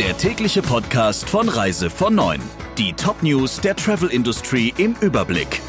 der tägliche Podcast von Reise von 9. Die Top-News der Travel Industry im Überblick.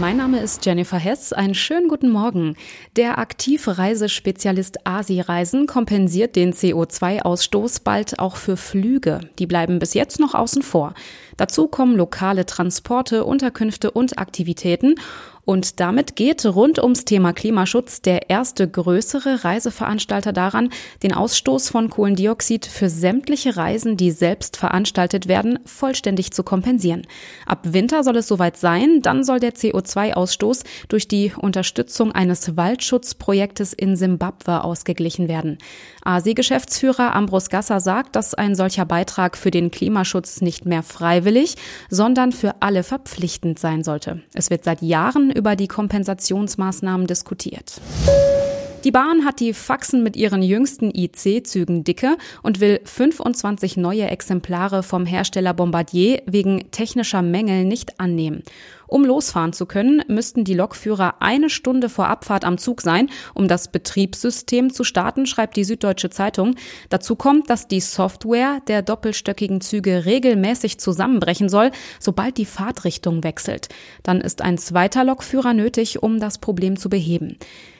Mein Name ist Jennifer Hess. Einen schönen guten Morgen. Der Aktivreisespezialist Asi-Reisen kompensiert den CO2-Ausstoß bald auch für Flüge. Die bleiben bis jetzt noch außen vor. Dazu kommen lokale Transporte, Unterkünfte und Aktivitäten. Und damit geht rund ums Thema Klimaschutz der erste größere Reiseveranstalter daran, den Ausstoß von Kohlendioxid für sämtliche Reisen, die selbst veranstaltet werden, vollständig zu kompensieren. Ab Winter soll es soweit sein, dann soll der CO2-Ausstoß durch die Unterstützung eines Waldschutzprojektes in Simbabwe ausgeglichen werden. ASI-Geschäftsführer Ambros Gasser sagt, dass ein solcher Beitrag für den Klimaschutz nicht mehr freiwillig, sondern für alle verpflichtend sein sollte. Es wird seit Jahren über die Kompensationsmaßnahmen diskutiert. Die Bahn hat die Faxen mit ihren jüngsten IC-Zügen dicke und will 25 neue Exemplare vom Hersteller Bombardier wegen technischer Mängel nicht annehmen. Um losfahren zu können, müssten die Lokführer eine Stunde vor Abfahrt am Zug sein, um das Betriebssystem zu starten, schreibt die Süddeutsche Zeitung. Dazu kommt, dass die Software der doppelstöckigen Züge regelmäßig zusammenbrechen soll, sobald die Fahrtrichtung wechselt. Dann ist ein zweiter Lokführer nötig, um das Problem zu beheben.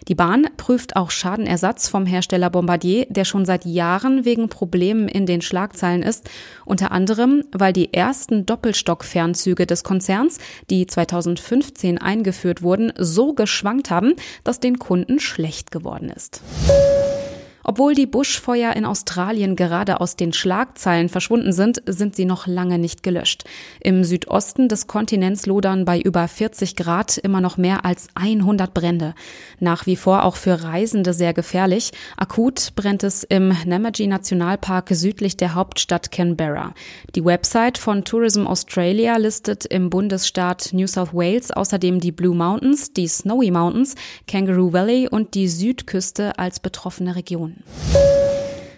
Die Bahn prüft auch Schadenersatz vom Hersteller Bombardier, der schon seit Jahren wegen Problemen in den Schlagzeilen ist, unter anderem, weil die ersten Doppelstockfernzüge des Konzerns, die 2015 eingeführt wurden, so geschwankt haben, dass den Kunden schlecht geworden ist. Obwohl die Buschfeuer in Australien gerade aus den Schlagzeilen verschwunden sind, sind sie noch lange nicht gelöscht. Im Südosten des Kontinents lodern bei über 40 Grad immer noch mehr als 100 Brände. Nach wie vor auch für Reisende sehr gefährlich. Akut brennt es im Namaji Nationalpark südlich der Hauptstadt Canberra. Die Website von Tourism Australia listet im Bundesstaat New South Wales außerdem die Blue Mountains, die Snowy Mountains, Kangaroo Valley und die Südküste als betroffene Region. Informationen.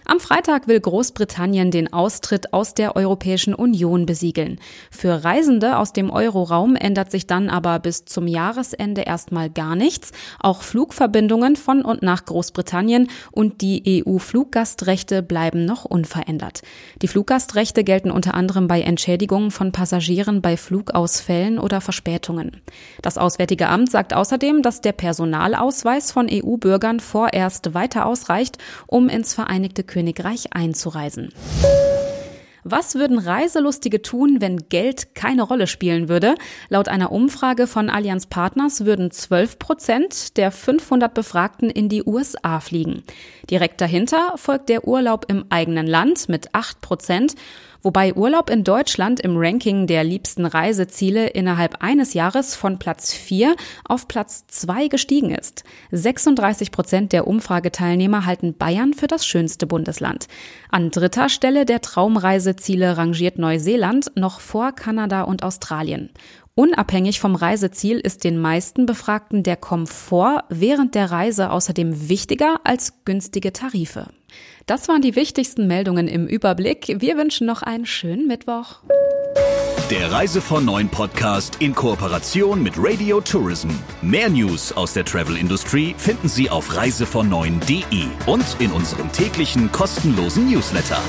Am Freitag will Großbritannien den Austritt aus der Europäischen Union besiegeln. Für Reisende aus dem Euroraum ändert sich dann aber bis zum Jahresende erstmal gar nichts. Auch Flugverbindungen von und nach Großbritannien und die EU-Fluggastrechte bleiben noch unverändert. Die Fluggastrechte gelten unter anderem bei Entschädigungen von Passagieren bei Flugausfällen oder Verspätungen. Das Auswärtige Amt sagt außerdem, dass der Personalausweis von EU-Bürgern vorerst weiter ausreicht, um ins Vereinigte Königreich einzureisen. Was würden Reiselustige tun, wenn Geld keine Rolle spielen würde? Laut einer Umfrage von Allianz Partners würden 12 Prozent der 500 Befragten in die USA fliegen. Direkt dahinter folgt der Urlaub im eigenen Land mit 8 Prozent wobei Urlaub in Deutschland im Ranking der liebsten Reiseziele innerhalb eines Jahres von Platz 4 auf Platz 2 gestiegen ist. 36 Prozent der Umfrageteilnehmer halten Bayern für das schönste Bundesland. An dritter Stelle der Traumreiseziele rangiert Neuseeland noch vor Kanada und Australien. Unabhängig vom Reiseziel ist den meisten Befragten der Komfort während der Reise außerdem wichtiger als günstige Tarife. Das waren die wichtigsten Meldungen im Überblick. Wir wünschen noch einen schönen Mittwoch. Der Reise von Neuen Podcast in Kooperation mit Radio Tourism. Mehr News aus der Travel Industry finden Sie auf reisevon und in unserem täglichen kostenlosen Newsletter.